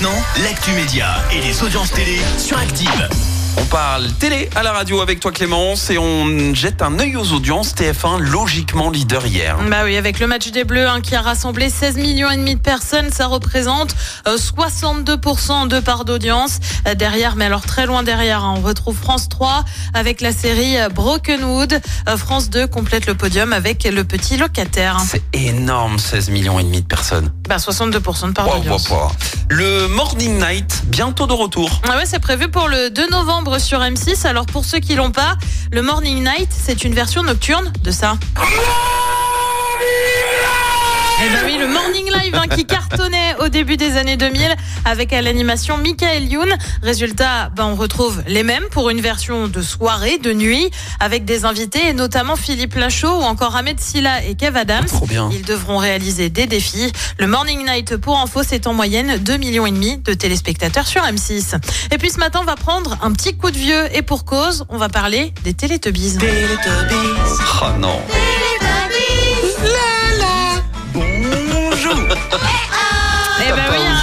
maintenant, l'actu média et les audiences télé sur Active. On parle télé à la radio avec toi Clémence et on jette un œil aux audiences. TF1 logiquement leader hier. Bah oui, avec le match des Bleus hein, qui a rassemblé 16 millions et demi de personnes, ça représente euh, 62% de part d'audience. Euh, derrière, mais alors très loin derrière, hein, on retrouve France 3 avec la série euh, Brokenwood. Euh, France 2 complète le podium avec le petit locataire. C'est énorme, 16 millions et demi de personnes. Bah 62% de part Wow, d'audience. wow, wow. Le Morning Night, bientôt de retour. Ah ouais, c'est prévu pour le 2 novembre sur M6. Alors pour ceux qui l'ont pas, le Morning Night, c'est une version nocturne de ça. Morning Live hein, qui cartonnait au début des années 2000 avec à l'animation Michael Youn. Résultat, ben, on retrouve les mêmes pour une version de soirée, de nuit, avec des invités et notamment Philippe Lachaud ou encore Ahmed Silla et Kev Adams. Trop bien. Ils devront réaliser des défis. Le Morning Night, pour info, c'est en moyenne 2 millions et demi de téléspectateurs sur M6. Et puis ce matin, on va prendre un petit coup de vieux et pour cause, on va parler des Télétubbies. Oh non. Eh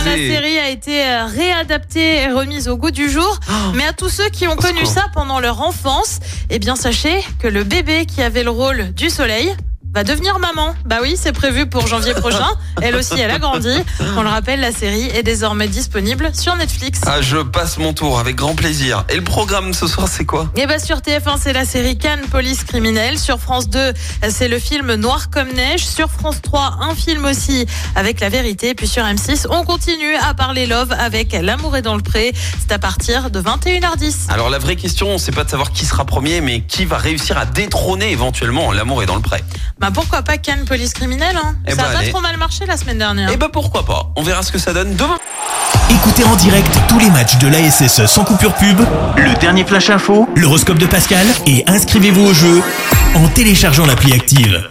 la série a été euh, réadaptée et remise au goût du jour. Mais à tous ceux qui ont connu ça pendant leur enfance, eh bien sachez que le bébé qui avait le rôle du soleil va devenir maman. Bah oui, c'est prévu pour janvier prochain. Elle aussi, elle a grandi. On le rappelle, la série est désormais disponible sur Netflix. Ah, je passe mon tour avec grand plaisir. Et le programme ce soir, c'est quoi? Et bah sur TF1, c'est la série Cannes Police Criminelle. Sur France 2, c'est le film Noir comme neige. Sur France 3, un film aussi avec La Vérité. Puis sur M6, on continue à parler love avec L'amour est dans le pré. C'est à partir de 21h10. Alors la vraie question, c'est pas de savoir qui sera premier, mais qui va réussir à détrôner éventuellement l'amour est dans le prêt. Bah pourquoi pas Cannes Police Criminelle hein Eh Ça ben, a pas allez. trop mal marché la semaine dernière. Et bah pourquoi pas On verra ce que ça donne demain. Écoutez en direct tous les matchs de l'ASSE sans coupure pub, le dernier flash info, l'horoscope de Pascal et inscrivez-vous au jeu en téléchargeant l'appli Active.